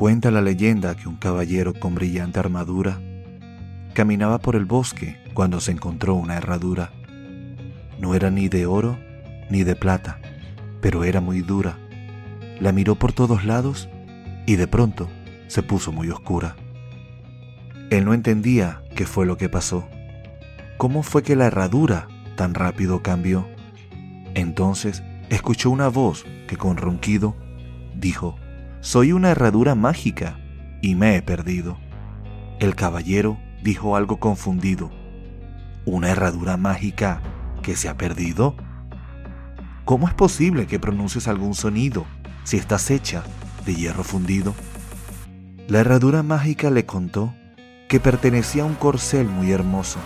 Cuenta la leyenda que un caballero con brillante armadura caminaba por el bosque cuando se encontró una herradura. No era ni de oro ni de plata, pero era muy dura. La miró por todos lados y de pronto se puso muy oscura. Él no entendía qué fue lo que pasó. ¿Cómo fue que la herradura tan rápido cambió? Entonces escuchó una voz que con ronquido dijo, Soy una herradura mágica y me he perdido. El caballero dijo algo confundido, ¿Una herradura mágica que se ha perdido? ¿Cómo es posible que pronuncies algún sonido si estás hecha de hierro fundido? La herradura mágica le contó que pertenecía a un corcel muy hermoso,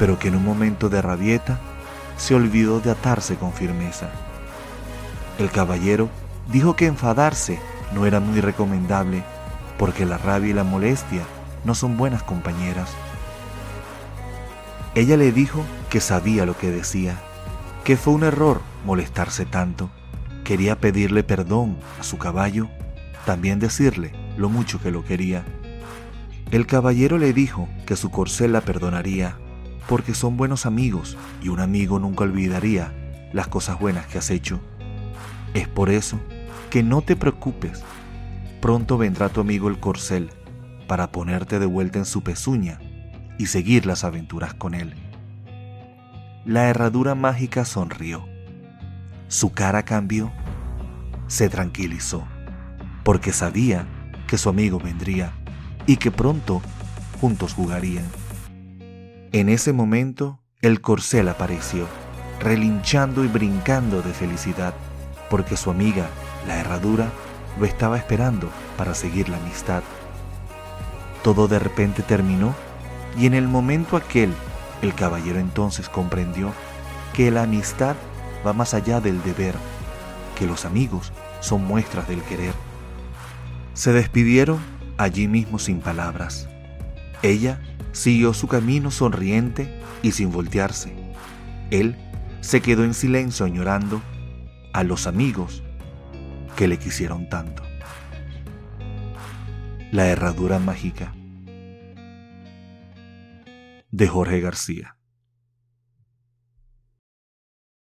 pero que en un momento de rabieta se olvidó de atarse con firmeza. El caballero dijo que enfadarse no era muy recomendable porque la rabia y la molestia no son buenas compañeras. Ella le dijo que sabía lo que decía, que fue un error molestarse tanto. Quería pedirle perdón a su caballo, también decirle lo mucho que lo quería. El caballero le dijo que su corcel la perdonaría, porque son buenos amigos y un amigo nunca olvidaría las cosas buenas que has hecho. Es por eso que no te preocupes, pronto vendrá tu amigo el corcel para ponerte de vuelta en su pezuña y seguir las aventuras con él. La herradura mágica sonrió. Su cara cambió. Se tranquilizó, porque sabía que su amigo vendría y que pronto juntos jugarían. En ese momento, el corcel apareció, relinchando y brincando de felicidad, porque su amiga, la herradura, lo estaba esperando para seguir la amistad. Todo de repente terminó y en el momento aquel el caballero entonces comprendió que la amistad va más allá del deber, que los amigos son muestras del querer. Se despidieron allí mismo sin palabras. Ella siguió su camino sonriente y sin voltearse. Él se quedó en silencio añorando a los amigos que le quisieron tanto. La herradura mágica de Jorge García.